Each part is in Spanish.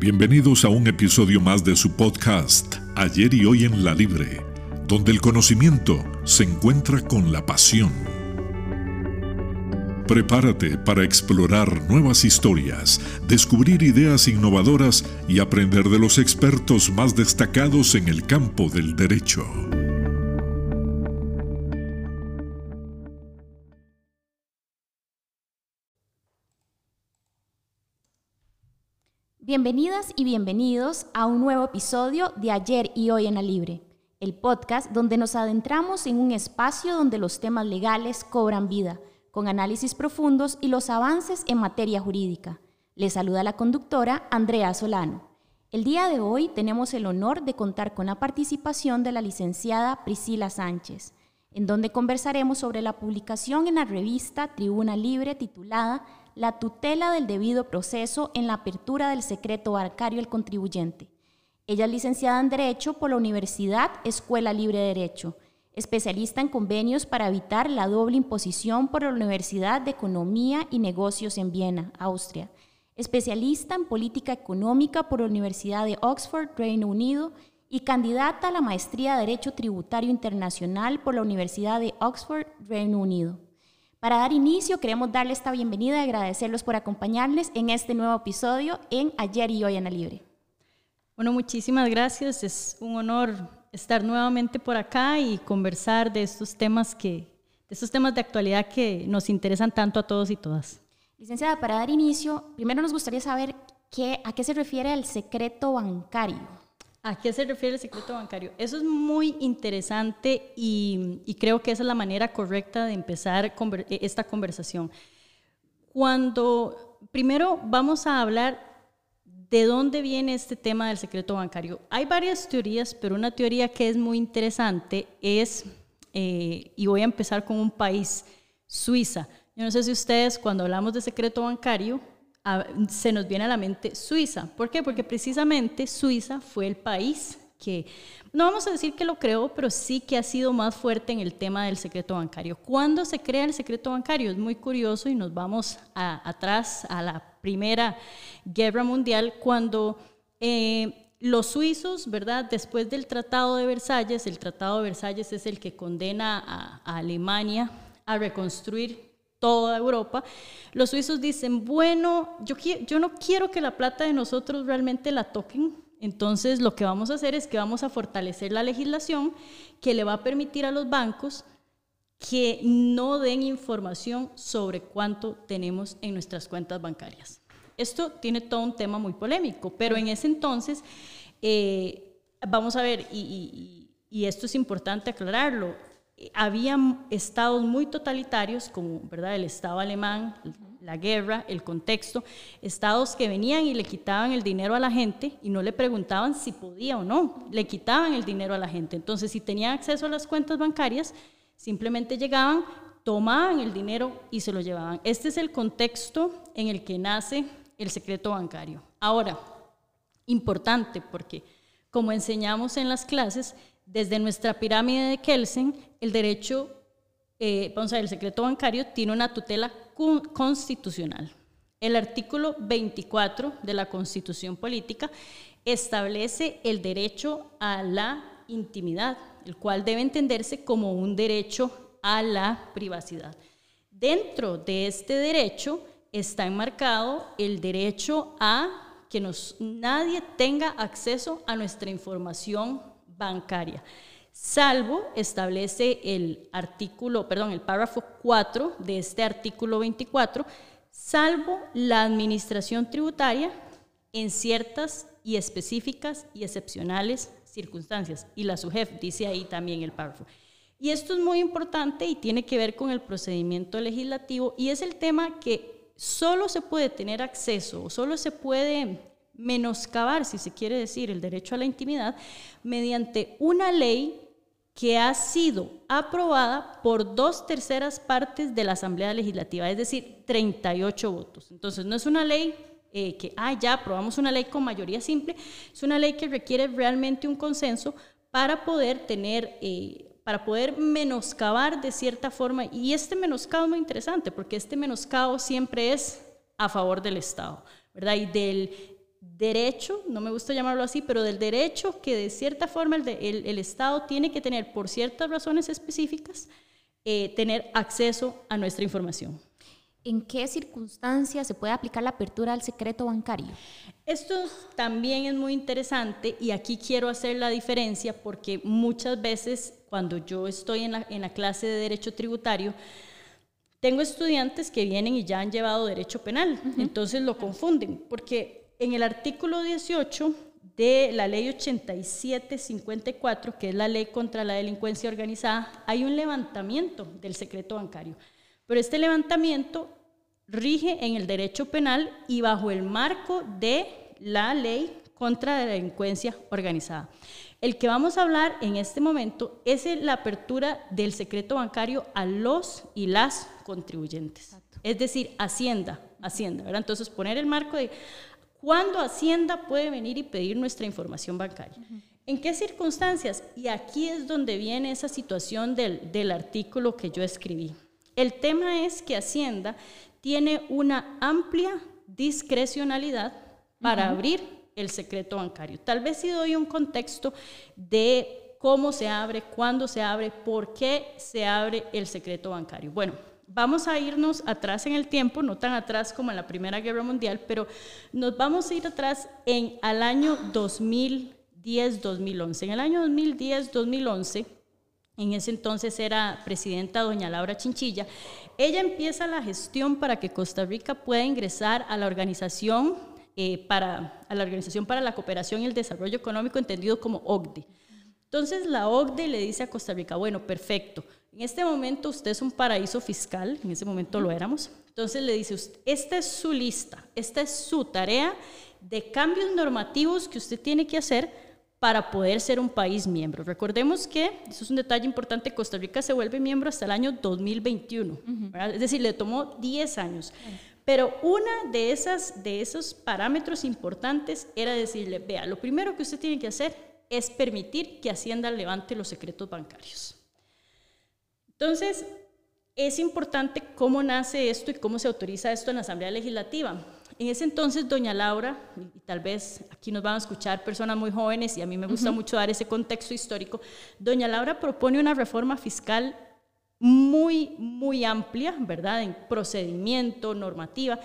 Bienvenidos a un episodio más de su podcast, Ayer y Hoy en la Libre, donde el conocimiento se encuentra con la pasión. Prepárate para explorar nuevas historias, descubrir ideas innovadoras y aprender de los expertos más destacados en el campo del derecho. Bienvenidas y bienvenidos a un nuevo episodio de Ayer y Hoy en la Libre, el podcast donde nos adentramos en un espacio donde los temas legales cobran vida, con análisis profundos y los avances en materia jurídica. Les saluda la conductora Andrea Solano. El día de hoy tenemos el honor de contar con la participación de la licenciada Priscila Sánchez, en donde conversaremos sobre la publicación en la revista Tribuna Libre titulada la tutela del debido proceso en la apertura del secreto bancario al contribuyente. Ella es licenciada en Derecho por la Universidad Escuela Libre de Derecho, especialista en convenios para evitar la doble imposición por la Universidad de Economía y Negocios en Viena, Austria, especialista en política económica por la Universidad de Oxford, Reino Unido, y candidata a la maestría de Derecho Tributario Internacional por la Universidad de Oxford, Reino Unido. Para dar inicio, queremos darle esta bienvenida y agradecerlos por acompañarles en este nuevo episodio en Ayer y Hoy en la Libre. Bueno, muchísimas gracias. Es un honor estar nuevamente por acá y conversar de estos temas que, de estos temas de actualidad que nos interesan tanto a todos y todas. Licenciada, para dar inicio, primero nos gustaría saber qué, a qué se refiere el secreto bancario. ¿A qué se refiere el secreto bancario? Eso es muy interesante y, creo que esa es la manera correcta de empezar e, esta conversación. Cuando primero vamos a hablar de dónde viene este tema del secreto bancario. Hay varias teorías, pero una teoría que es muy interesante es, eh, y voy a empezar con un país, Suiza. Yo no sé si ustedes cuando hablamos de secreto bancario se nos viene a la mente Suiza. ¿Por qué? Porque precisamente Suiza fue el país que, no vamos a decir que lo creó, pero sí que ha sido más fuerte en el tema del secreto bancario. ¿Cuándo se crea el secreto bancario? Es muy curioso y nos vamos atrás a la Primera Guerra Mundial, cuando eh, los suizos, ¿verdad? Después del Tratado de Versalles, el Tratado de Versalles es el que condena a Alemania a reconstruir toda Europa, los suizos dicen, bueno, yo, no quiero que la plata de nosotros realmente la toquen, entonces lo que vamos a hacer es que vamos a fortalecer la legislación que le va a permitir a los bancos que no den información sobre cuánto tenemos en nuestras cuentas bancarias. Esto tiene todo un tema muy polémico, pero en ese entonces, eh, vamos a ver, y esto es importante aclararlo, había estados muy totalitarios, como ¿verdad? el Estado alemán, la guerra, el contexto, estados que venían y le quitaban el dinero a la gente y no le preguntaban si podía o no, le quitaban el dinero a la gente. Entonces, si tenían acceso a las cuentas bancarias, simplemente llegaban, tomaban el dinero y se lo llevaban. Este es el contexto en el que nace el secreto bancario. Ahora, importante porque, como enseñamos en las clases, desde nuestra pirámide de Kelsen, el derecho, eh, vamos a ver, el secreto bancario tiene una tutela constitucional. El artículo 24 de la Constitución Política establece el derecho a la intimidad, el cual debe entenderse como un derecho a la privacidad. Dentro de este derecho está enmarcado el derecho a que nos, nadie tenga acceso a nuestra información bancaria, salvo establece el artículo, perdón, el párrafo 4 de este artículo 24, salvo la administración tributaria en ciertas y específicas y excepcionales circunstancias. Y la SUGEF dice ahí también el párrafo. Y esto es muy importante y tiene que ver con el procedimiento legislativo y es el tema que solo se puede tener acceso o solo se puede menoscabar, si se quiere decir, el derecho a la intimidad mediante una ley que ha sido aprobada por dos terceras partes de la Asamblea Legislativa, es decir, 38 votos. Entonces, no es una ley eh, que, ah, ya aprobamos una ley con mayoría simple, es una ley que requiere realmente un consenso para poder tener, eh, para poder menoscabar de cierta forma, y este menoscabo es muy interesante, porque este menoscabo siempre es a favor del Estado, ¿verdad? Y del derecho, no me gusta llamarlo así, pero del derecho que de cierta forma el, Estado tiene que tener por ciertas razones específicas, eh, tener acceso a nuestra información. ¿En qué circunstancias se puede aplicar la apertura al secreto bancario? Esto también es muy interesante y aquí quiero hacer la diferencia porque muchas veces cuando yo estoy en la, en la clase de derecho tributario, tengo estudiantes que vienen y ya han llevado derecho penal, entonces lo confunden, porque en el artículo 18 de la ley 8754, que es la ley contra la delincuencia organizada, hay un levantamiento del secreto bancario. Pero este levantamiento rige en el derecho penal y bajo el marco de la ley contra la delincuencia organizada. El que vamos a hablar en este momento es la apertura del secreto bancario a los y las contribuyentes. Es decir, Hacienda, Hacienda, ¿verdad? Entonces poner el marco de cuándo Hacienda puede venir y pedir nuestra información bancaria. ¿En qué circunstancias? Y aquí es donde viene esa situación del, del artículo que yo escribí. El tema es que Hacienda tiene una amplia discrecionalidad para abrir el secreto bancario. Tal vez si doy un contexto de cómo se abre, cuándo se abre, por qué se abre el secreto bancario. Bueno, vamos a irnos atrás en el tiempo, no tan atrás como en la Primera Guerra Mundial, pero nos vamos a ir atrás en al año 2010-2011. En el año 2010-2011, en ese entonces era presidenta doña Laura Chinchilla, ella empieza la gestión para que Costa Rica pueda ingresar a la organización eh, para, la Organización para la Cooperación y el Desarrollo Económico, entendido como OCDE. Entonces la OCDE le dice a Costa Rica, bueno, perfecto, en este momento usted es un paraíso fiscal, en ese momento lo éramos, entonces le dice, esta es su lista, esta es su tarea de cambios normativos que usted tiene que hacer para poder ser un país miembro. Recordemos que, eso es un detalle importante, Costa Rica se vuelve miembro hasta el año 2021, es decir, le tomó 10 años. Pero una de, esas, de esos parámetros importantes era decirle, vea, lo primero que usted tiene que hacer es permitir que Hacienda levante los secretos bancarios. Entonces, es importante cómo nace esto y cómo se autoriza esto en la Asamblea Legislativa. En ese entonces, doña Laura, y tal vez aquí nos van a escuchar personas muy jóvenes y a mí me gusta mucho dar ese contexto histórico, doña Laura propone una reforma fiscal muy, muy amplia, ¿verdad? En procedimiento, normativa.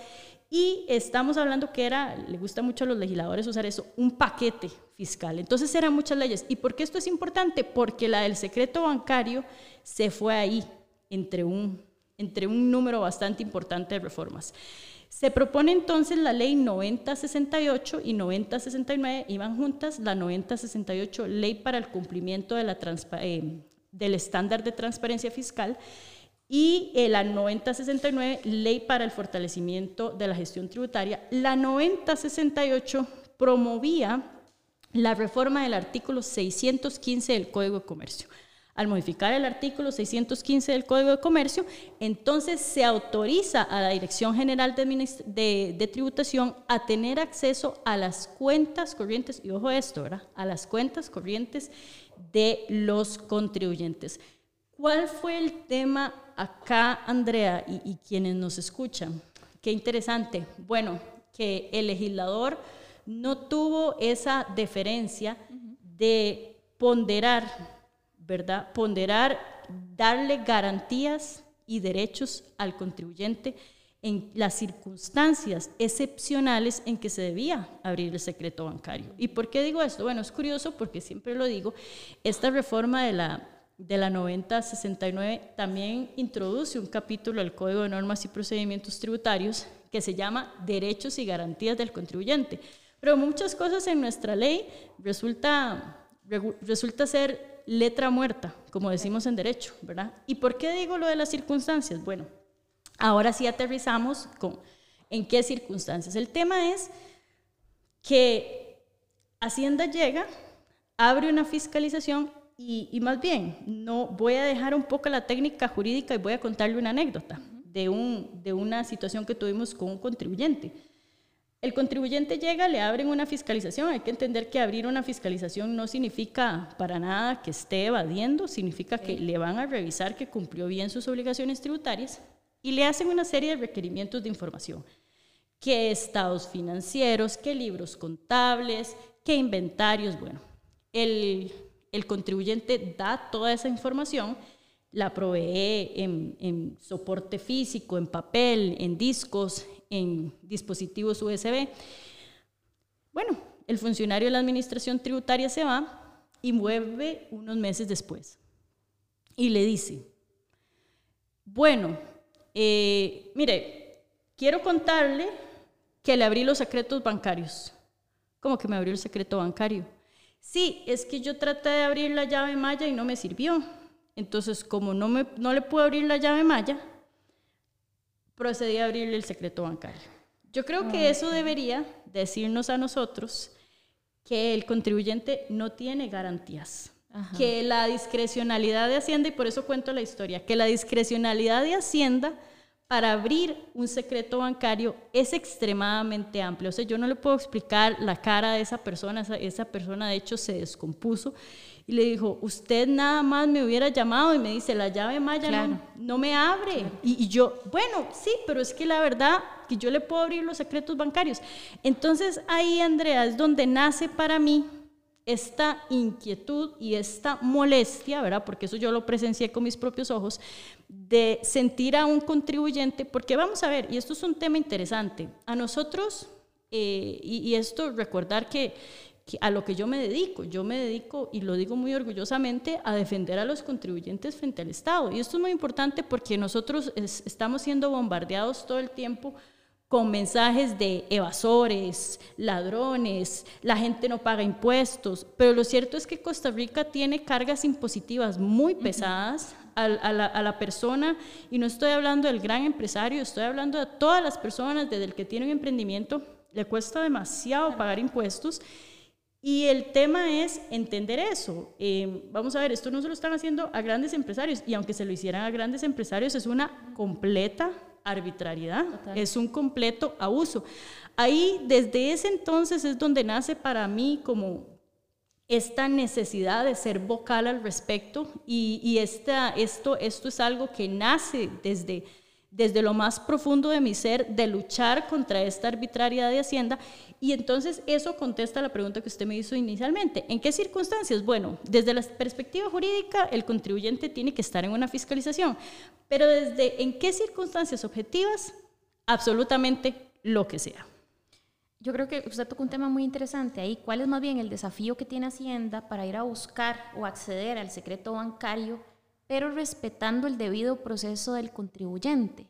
Y estamos hablando que era, le gusta mucho a los legisladores usar eso, un paquete fiscal. Entonces eran muchas leyes. ¿Y por qué esto es importante? Porque la del secreto bancario se fue ahí, entre un, entre un número bastante importante de reformas. Se propone entonces la ley 9068 y 9069, iban juntas, la 9068, ley para el cumplimiento de la eh, del estándar de transparencia fiscal, y eh, la 9069, Ley para el Fortalecimiento de la Gestión Tributaria. La 9068 promovía la reforma del artículo 615 del Código de Comercio. Al modificar el artículo 615 del Código de Comercio, entonces se autoriza a la Dirección General de, de, Tributación a tener acceso a las cuentas corrientes, y ojo esto, ¿verdad? A las cuentas corrientes de los contribuyentes. ¿Cuál fue el tema acá, Andrea, y, quienes nos escuchan? Qué interesante. Bueno, que el legislador no tuvo esa deferencia de ponderar, ¿verdad? Ponderar, darle garantías y derechos al contribuyente en las circunstancias excepcionales en que se debía abrir el secreto bancario. ¿Y por qué digo esto? Bueno, es curioso porque siempre lo digo, esta reforma de la, de la 9069 también introduce un capítulo del Código de Normas y Procedimientos Tributarios que se llama Derechos y Garantías del Contribuyente. Pero muchas cosas en nuestra ley resulta, resulta ser letra muerta, como decimos en derecho, ¿verdad? ¿Y por qué digo lo de las circunstancias? Bueno, Ahora sí aterrizamos con en qué circunstancias. El tema es que Hacienda llega, abre una fiscalización y, más bien, no voy a dejar un poco la técnica jurídica y voy a contarle una anécdota de, un, de una situación que tuvimos con un contribuyente. El contribuyente llega, le abren una fiscalización. Hay que entender que abrir una fiscalización no significa para nada que esté evadiendo, significa que le van a revisar que cumplió bien sus obligaciones tributarias y le hacen una serie de requerimientos de información. qué estados financieros, qué libros contables, qué inventarios. Bueno, el, el contribuyente da toda esa información, la provee en, en, soporte físico, en papel, en discos, en dispositivos USB. Bueno, el funcionario de la administración tributaria se va y vuelve unos meses después y le dice, bueno, eh, mire, quiero contarle que le abrí los secretos bancarios. ¿Cómo que me abrió el secreto bancario? Sí, es que yo traté de abrir la llave maya y no me sirvió. Entonces, como no, me, no le puedo abrir la llave maya, procedí a abrirle el secreto bancario. Yo creo que eso debería decirnos a nosotros que el contribuyente no tiene garantías, que la discrecionalidad de Hacienda, y por eso cuento la historia, que la discrecionalidad de Hacienda para abrir un secreto bancario es extremadamente amplio. O sea, yo no le puedo explicar la cara de esa persona, esa, persona de hecho se descompuso y le dijo, usted nada más me hubiera llamado y me dice, la llave maya no, me abre. Y, y, yo, bueno, sí, pero es que la verdad que yo le puedo abrir los secretos bancarios. Entonces ahí, Andrea, es donde nace para mí esta inquietud y esta molestia, ¿verdad? Porque eso yo lo presencié con mis propios ojos, de sentir a un contribuyente, porque vamos a ver, y esto es un tema interesante, a nosotros, eh, y, esto recordar que, a lo que yo me dedico, yo me dedico, y lo digo muy orgullosamente, a defender a los contribuyentes frente al Estado. Y esto es muy importante porque nosotros estamos siendo bombardeados todo el tiempo con mensajes de evasores, ladrones, la gente no paga impuestos, pero lo cierto es que Costa Rica tiene cargas impositivas muy pesadas a, la, persona, y no estoy hablando del gran empresario, estoy hablando de todas las personas, desde el que tiene un emprendimiento, le cuesta demasiado pagar impuestos. Y el tema es entender eso. Eh, vamos a ver, esto no se lo están haciendo a grandes empresarios, y aunque se lo hicieran a grandes empresarios, es una completa arbitrariedad, es un completo abuso. Ahí, desde ese entonces es donde nace para mí como esta necesidad de ser vocal al respecto y, esta, esto, esto es algo que nace desde desde lo más profundo de mi ser, de luchar contra esta arbitrariedad de Hacienda. Y entonces eso contesta la pregunta que usted me hizo inicialmente. ¿En qué circunstancias? Bueno, desde la perspectiva jurídica, el contribuyente tiene que estar en una fiscalización, pero desde en qué circunstancias objetivas, absolutamente lo que sea. Yo creo que usted tocó un tema muy interesante ahí. ¿Cuál es más bien el desafío que tiene Hacienda para ir a buscar o acceder al secreto bancario? Pero respetando el debido proceso del contribuyente.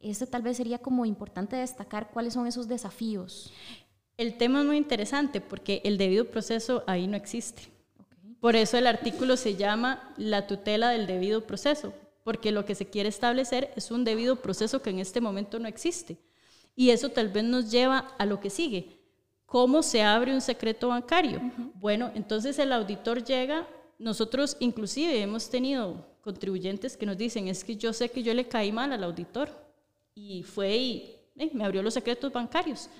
Este tal vez sería como importante destacar cuáles son esos desafíos. El tema es muy interesante porque el debido proceso ahí no existe. Por eso el artículo se llama la tutela del debido proceso, porque lo que se quiere establecer es un debido proceso que en este momento no existe. Y eso tal vez nos lleva a lo que sigue. ¿Cómo se abre un secreto bancario? Bueno, entonces el auditor llega nosotros inclusive hemos tenido contribuyentes que nos dicen, es que yo sé que yo le caí mal al auditor y fue y eh, me abrió los secretos bancarios.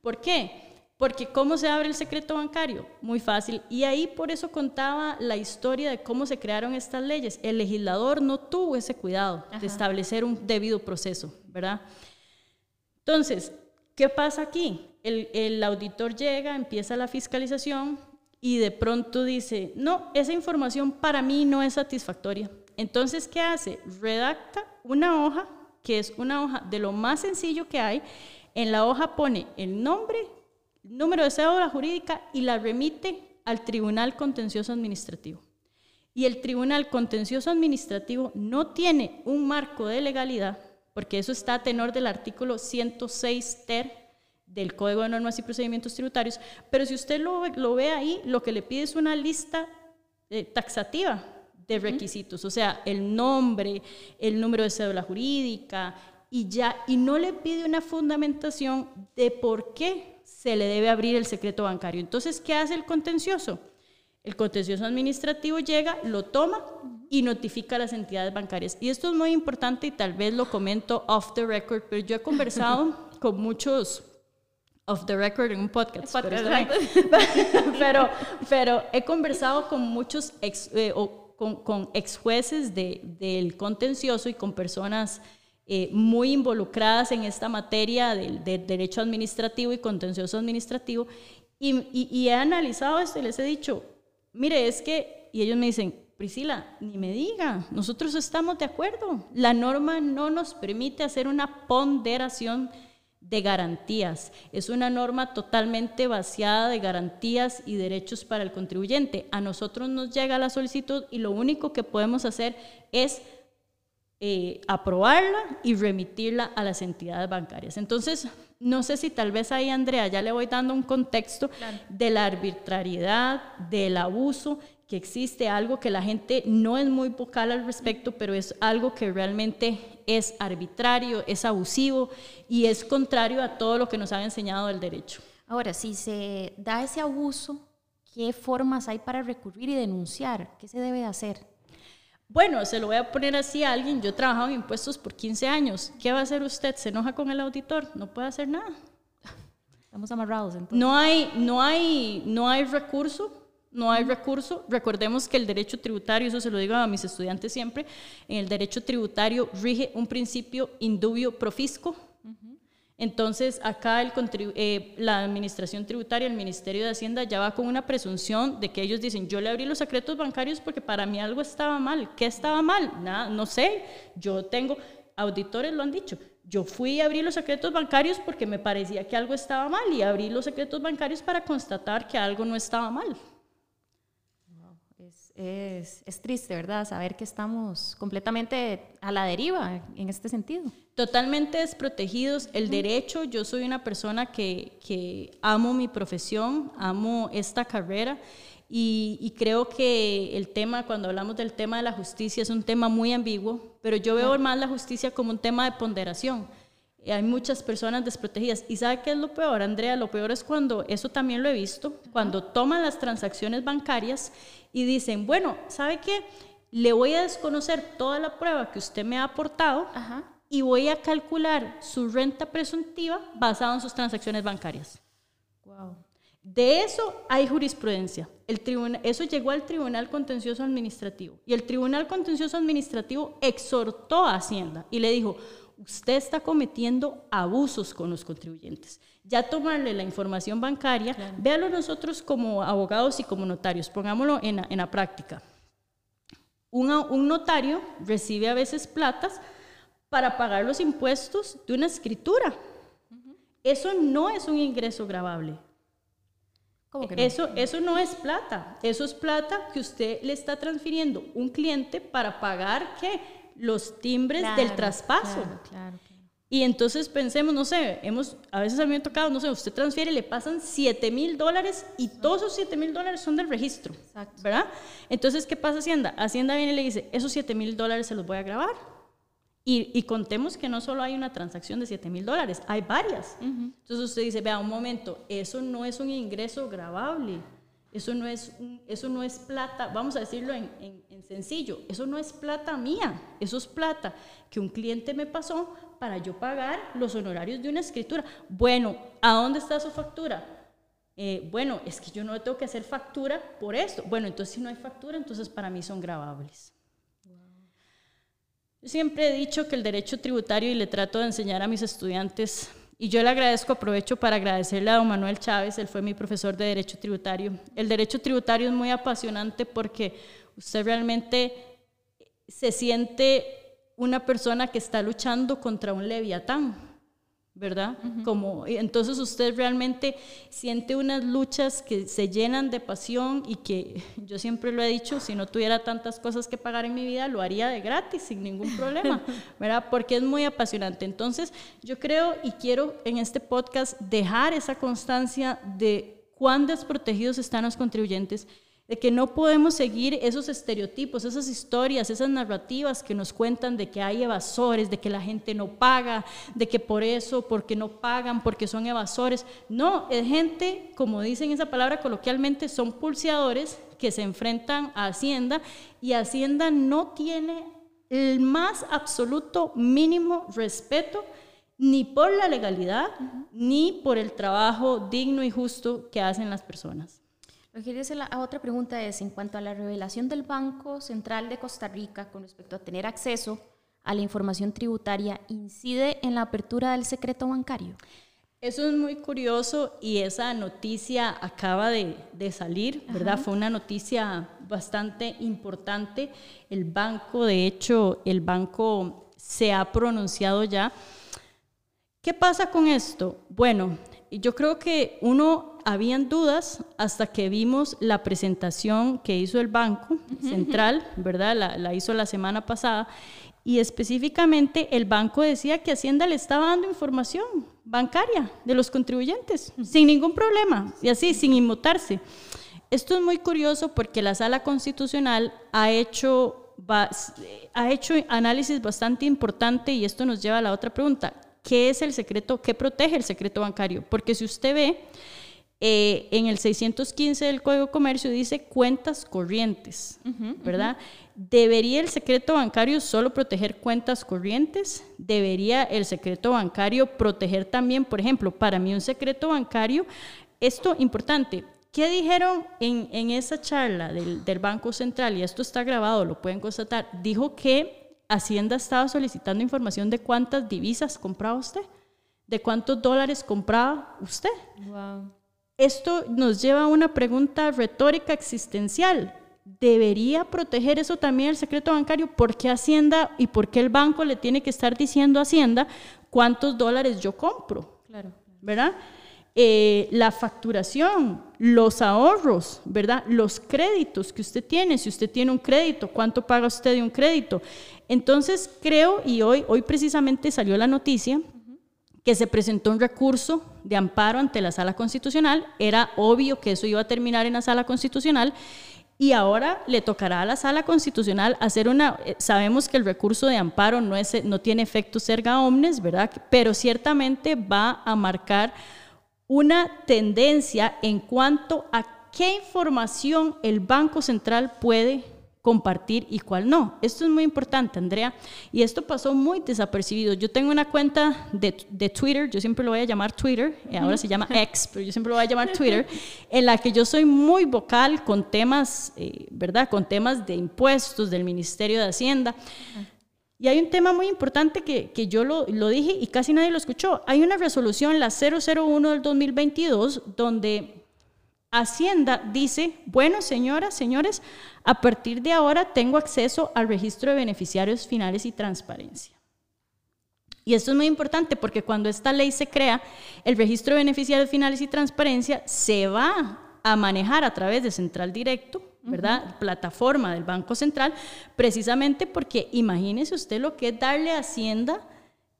¿Por qué? Porque ¿cómo se abre el secreto bancario? Muy fácil. Y ahí por eso contaba la historia de cómo se crearon estas leyes. El legislador no tuvo ese cuidado de establecer un debido proceso, ¿verdad? Entonces, ¿qué pasa aquí? El, el auditor llega, empieza la fiscalización, y de pronto dice, no, esa información para mí no es satisfactoria. Entonces, ¿qué hace? Redacta una hoja, que es una hoja de lo más sencillo que hay. En la hoja pone el nombre, el número de cédula jurídica y la remite al Tribunal Contencioso Administrativo. Y el Tribunal Contencioso Administrativo no tiene un marco de legalidad, porque eso está a tenor del artículo 106 ter del Código de Normas y Procedimientos Tributarios, pero si usted lo, ve ahí, lo que le pide es una lista eh, taxativa de requisitos, o sea, el nombre, el número de cédula jurídica y ya, y no le pide una fundamentación de por qué se le debe abrir el secreto bancario. Entonces, ¿qué hace el contencioso? El contencioso administrativo llega, lo toma y notifica a las entidades bancarias. Y esto es muy importante y tal vez lo comento off the record, pero yo he conversado con muchos off the record en un podcast. pero, pero, he conversado con muchos ex, eh, con, con, ex jueces de, del contencioso y con personas eh, muy involucradas en esta materia del, derecho administrativo y contencioso administrativo. Y, y, he analizado esto y les he dicho, mire, es que, y ellos me dicen, Priscila, ni me diga, nosotros estamos de acuerdo. La norma no nos permite hacer una ponderación de garantías. Es una norma totalmente vaciada de garantías y derechos para el contribuyente. A nosotros nos llega la solicitud y lo único que podemos hacer es eh, aprobarla y remitirla a las entidades bancarias. Entonces, no sé si tal vez ahí, Andrea, ya le voy dando un contexto de la arbitrariedad, del abuso que existe, algo que la gente no es muy vocal al respecto, pero es algo que realmente es arbitrario, es abusivo y es contrario a todo lo que nos han enseñado del derecho. Ahora, si se da ese abuso, ¿qué formas hay para recurrir y denunciar? ¿Qué se debe hacer? Bueno, se lo voy a poner así a alguien. Yo he trabajado en impuestos por 15 años. ¿Qué va a hacer usted? ¿Se enoja con el auditor? No puede hacer nada. Estamos amarrados entonces. No hay, no hay, no hay recurso. No hay recurso. Recordemos que el derecho tributario, eso se lo digo a mis estudiantes siempre, en el derecho tributario rige un principio indubio pro fisco, entonces, acá eh, la Administración Tributaria, el Ministerio de Hacienda ya va con una presunción de que ellos dicen, yo le abrí los secretos bancarios porque para mí algo estaba mal. ¿Qué estaba mal? Nada, no sé. Yo tengo, auditores lo han dicho, yo fui a abrir los secretos bancarios porque me parecía que algo estaba mal y abrí los secretos bancarios para constatar que algo no estaba mal es, es, triste, ¿verdad? Saber que estamos completamente a la deriva en este sentido. Totalmente desprotegidos. El derecho, yo soy una persona que, que amo mi profesión, amo esta carrera y, y, creo que el tema, cuando hablamos del tema de la justicia, es un tema muy ambiguo, pero yo veo más la justicia como un tema de ponderación hay muchas personas desprotegidas. ¿Y sabe qué es lo peor, Andrea? Lo peor es cuando, eso también lo he visto, cuando toman las transacciones bancarias y dicen, bueno, ¿sabe qué? Le voy a desconocer toda la prueba que usted me ha aportado y voy a calcular su renta presuntiva basada en sus transacciones bancarias. Wow. De eso hay jurisprudencia. El tribunal, eso llegó al Tribunal Contencioso Administrativo y el Tribunal Contencioso Administrativo exhortó a Hacienda y le dijo, usted está cometiendo abusos con los contribuyentes. Ya tomarle la información bancaria, véalo nosotros como abogados y como notarios, pongámoslo en la, práctica. un notario recibe a veces platas para pagar los impuestos de una escritura. Eso no es un ingreso grabable. ¿Cómo que no? Eso, eso no es plata. Eso es plata que usted le está transfiriendo un cliente para pagar qué? los timbres del traspaso. Y entonces pensemos, no sé, hemos, a veces a mí me ha tocado, no sé, usted transfiere y le pasan 7 mil dólares y todos esos 7 mil dólares son del registro, ¿verdad? Entonces, ¿qué pasa Hacienda? Hacienda viene y le dice, esos 7 mil dólares se los voy a grabar. Y, y, contemos que no solo hay una transacción de 7 mil dólares, hay varias. Entonces usted dice, vea, un momento, eso no es un ingreso grabable. Eso no es, eso no es plata, vamos a decirlo en, sencillo, eso no es plata mía, eso es plata que un cliente me pasó para yo pagar los honorarios de una escritura. Bueno, ¿a dónde está su factura? Eh, bueno, es que yo no tengo que hacer factura por esto. Bueno, entonces si no hay factura, entonces para mí son grabables. Yo siempre he dicho que el derecho tributario, y le trato de enseñar a mis estudiantes y yo le agradezco, aprovecho para agradecerle a don Manuel Chávez, él fue mi profesor de Derecho Tributario. El Derecho Tributario es muy apasionante porque usted realmente se siente una persona que está luchando contra un leviatán. ¿Verdad? Como, entonces usted realmente siente unas luchas que se llenan de pasión y que yo siempre lo he dicho, si no tuviera tantas cosas que pagar en mi vida, lo haría de gratis, sin ningún problema, ¿verdad? Porque es muy apasionante. Entonces yo creo y quiero en este podcast dejar esa constancia de cuán desprotegidos están los contribuyentes de que no podemos seguir esos estereotipos, esas historias, esas narrativas que nos cuentan de que hay evasores, de que la gente no paga, de que por eso, porque no pagan, porque son evasores. No, es gente, como dicen esa palabra coloquialmente, son pulseadores que se enfrentan a Hacienda y Hacienda no tiene el más absoluto mínimo respeto ni por la legalidad, ni por el trabajo digno y justo que hacen las personas. La otra pregunta es, en cuanto a la revelación del Banco Central de Costa Rica con respecto a tener acceso a la información tributaria incide en la apertura del secreto bancario? Eso es muy curioso y esa noticia acaba de, salir, ¿verdad? Fue una noticia bastante importante. El banco, de hecho, el banco se ha pronunciado ya. ¿Qué pasa con esto? Bueno, yo creo que uno, habían dudas hasta que vimos la presentación que hizo el Banco Central, ¿verdad? La, la hizo la semana pasada y específicamente el banco decía que Hacienda le estaba dando información bancaria de los contribuyentes, sin ningún problema, y así, sin inmutarse. Esto es muy curioso porque la Sala Constitucional ha hecho, ha hecho análisis bastante importante y esto nos lleva a la otra pregunta. ¿Qué es el secreto? ¿Qué protege el secreto bancario? Porque si usted ve, eh, en el 615 del Código de Comercio dice cuentas corrientes, ¿verdad? ¿Debería el secreto bancario solo proteger cuentas corrientes? ¿Debería el secreto bancario proteger también, por ejemplo, para mí un secreto bancario? Esto importante, ¿qué dijeron en, esa charla del, Banco Central? Y esto está grabado, lo pueden constatar. Dijo que Hacienda estaba solicitando información de cuántas divisas compraba usted, de cuántos dólares compraba usted. Esto nos lleva a una pregunta retórica existencial debería proteger eso también el secreto bancario. ¿Por qué Hacienda y por qué el banco le tiene que estar diciendo a Hacienda cuántos dólares yo compro? Claro. ¿Verdad? Eh, la facturación, los ahorros, ¿verdad? Los créditos que usted tiene, si usted tiene un crédito, ¿cuánto paga usted de un crédito? Entonces creo, y hoy, hoy precisamente salió la noticia, que se presentó un recurso de amparo ante la sala constitucional, era obvio que eso iba a terminar en la sala constitucional, y ahora le tocará a la sala constitucional hacer una, eh, sabemos que el recurso de amparo no, es, no tiene efectos erga omnes, ¿verdad? Pero ciertamente va a marcar una tendencia en cuanto a qué información el Banco Central puede compartir y cuál no. Esto es muy importante, Andrea, y esto pasó muy desapercibido. Yo tengo una cuenta de, Twitter, yo siempre lo voy a llamar Twitter, y ahora se llama X, pero yo siempre lo voy a llamar Twitter, en la que yo soy muy vocal con temas, eh, ¿verdad? Con temas de impuestos del Ministerio de Hacienda. Y hay un tema muy importante que, que yo lo, lo, dije y casi nadie lo escuchó. Hay una resolución, la 001 del 2022, donde Hacienda dice, bueno, señoras, señores, a partir de ahora tengo acceso al registro de beneficiarios finales y transparencia. Y esto es muy importante porque cuando esta ley se crea, el registro de beneficiarios finales y transparencia se va a manejar a través de Central Directo, ¿verdad? Plataforma del Banco Central, precisamente porque imagínese usted lo que es darle a Hacienda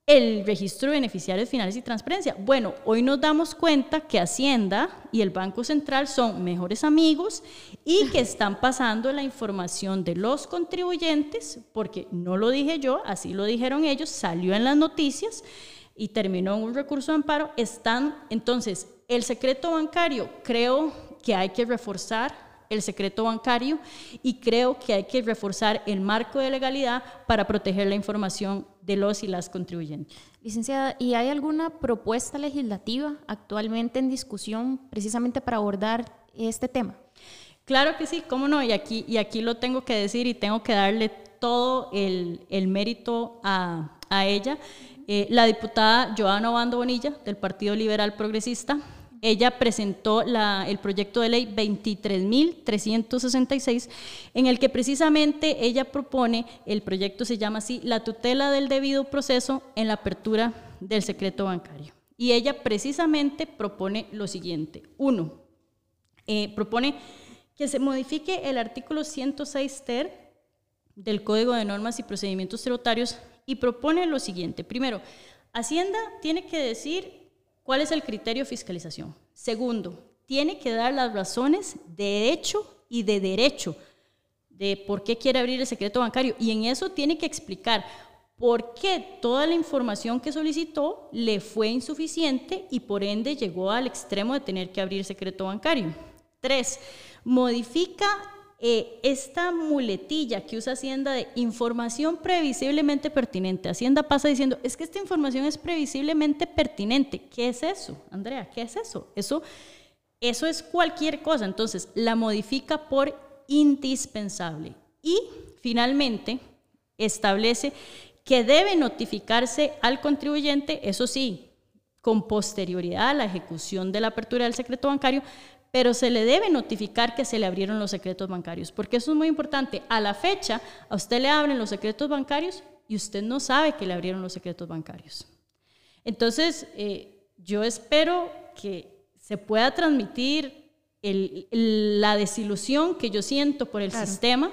el registro de beneficiarios finales y transparencia. Bueno, hoy nos damos cuenta que Hacienda y el Banco Central son mejores amigos y que están pasando la información de los contribuyentes, porque no lo dije yo, así lo dijeron ellos, salió en las noticias y terminó en un recurso de amparo. Están, entonces, el secreto bancario creo que hay que reforzar el secreto bancario y creo que hay que reforzar el marco de legalidad para proteger la información de los y las contribuyentes. Licenciada, ¿y hay alguna propuesta legislativa actualmente en discusión precisamente para abordar este tema? Claro que sí, cómo no, y aquí, y aquí lo tengo que decir y tengo que darle todo el, mérito a, ella. Eh, la diputada Joana Obando Bonilla, del Partido Liberal Progresista, ella presentó el proyecto de ley 23.366, en el que precisamente ella propone, el proyecto se llama así, la tutela del debido proceso en la apertura del secreto bancario. Y ella precisamente propone lo siguiente. Uno, eh, propone que se modifique el artículo 106 ter del Código de Normas y Procedimientos Tributarios y propone lo siguiente. Primero, Hacienda tiene que decir ¿Cuál es el criterio de fiscalización? Segundo, tiene que dar las razones de hecho y de derecho de por qué quiere abrir el secreto bancario. Y en eso tiene que explicar por qué toda la información que solicitó le fue insuficiente y por ende llegó al extremo de tener que abrir secreto bancario. Tres, modifica eh, esta muletilla que usa Hacienda de información previsiblemente pertinente. Hacienda pasa diciendo, es que esta información es previsiblemente pertinente. ¿Qué es eso, Andrea? ¿Qué es eso? Eso, eso es cualquier cosa. Entonces, la modifica por indispensable. Y finalmente, establece que debe notificarse al contribuyente, eso sí, con posterioridad a la ejecución de la apertura del secreto bancario, pero se le debe notificar que se le abrieron los secretos bancarios, porque eso es muy importante. A la fecha, a usted le abren los secretos bancarios y usted no sabe que le abrieron los secretos bancarios. Entonces, eh, yo espero que se pueda transmitir la desilusión que yo siento por el sistema,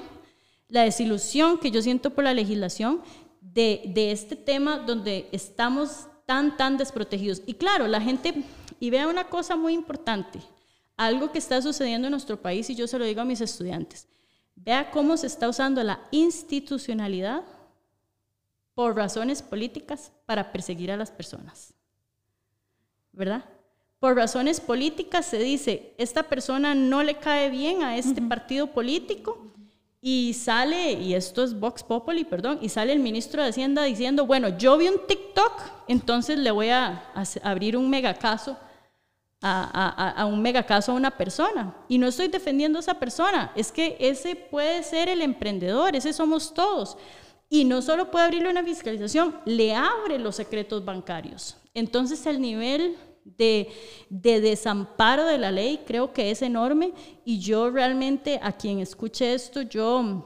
la desilusión que yo siento por la legislación de, de este tema donde estamos tan, tan desprotegidos. Y claro, la gente, y vea una cosa muy importante, algo que está sucediendo en nuestro país, y yo se lo digo a mis estudiantes, vea cómo se está usando la institucionalidad por razones políticas para perseguir a las personas. ¿Verdad? Por razones políticas se dice, esta persona no le cae bien a este partido político y sale, y esto es Vox Populi, perdón, y sale el ministro de Hacienda diciendo, bueno, yo vi un TikTok, entonces le voy a, abrir un megacaso a, a, un megacaso a una persona. Y no estoy defendiendo a esa persona, es que ese puede ser el emprendedor, ese somos todos. Y no solo puede abrirle una fiscalización, le abre los secretos bancarios. Entonces el nivel de, desamparo de la ley creo que es enorme y yo realmente a quien escuche esto, yo,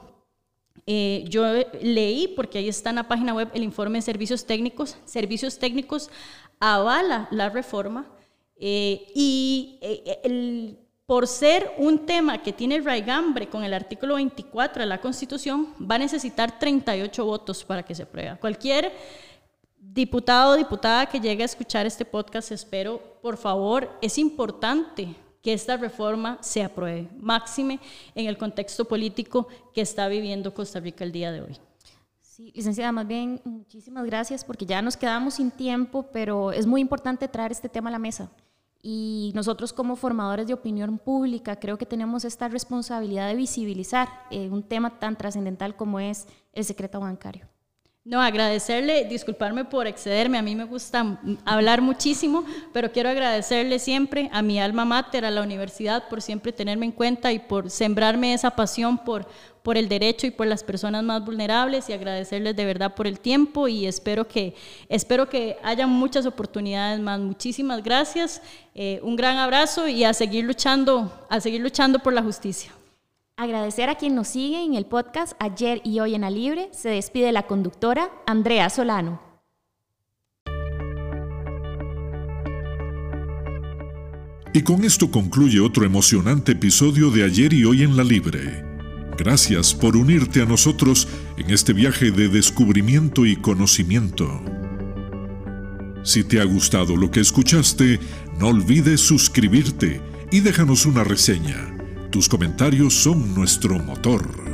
eh, yo leí, porque ahí está en la página web el informe de servicios técnicos, servicios técnicos avala la reforma eh, y eh, el por ser un tema que tiene raigambre con el artículo 24 de la Constitución, va a necesitar 38 votos para que se apruebe. Cualquier diputado o diputada que llegue a escuchar este podcast, espero, por favor, es importante que esta reforma se apruebe, máxime en el contexto político que está viviendo Costa Rica el día de hoy. Sí, licenciada, más bien muchísimas gracias porque ya nos quedamos sin tiempo, pero es muy importante traer este tema a la mesa. Y nosotros como formadores de opinión pública creo que tenemos esta responsabilidad de visibilizar eh, un tema tan trascendental como es el secreto bancario. No, agradecerle, disculparme por excederme, a mí me gusta hablar muchísimo, pero quiero agradecerle siempre a mi alma mater, a la universidad, por siempre tenerme en cuenta y por sembrarme esa pasión por, por el derecho y por las personas más vulnerables y agradecerles de verdad por el tiempo y espero que, espero que haya muchas oportunidades más. Muchísimas gracias, eh, un gran abrazo y a seguir luchando, a seguir luchando por la justicia. Agradecer a quien nos sigue en el podcast ayer y hoy en la Libre. Se despide la conductora Andrea Solano. Y con esto concluye otro emocionante episodio de ayer y hoy en la Libre. Gracias por unirte a nosotros en este viaje de descubrimiento y conocimiento. Si te ha gustado lo que escuchaste, no olvides suscribirte y déjanos una reseña tus comentarios son nuestro motor.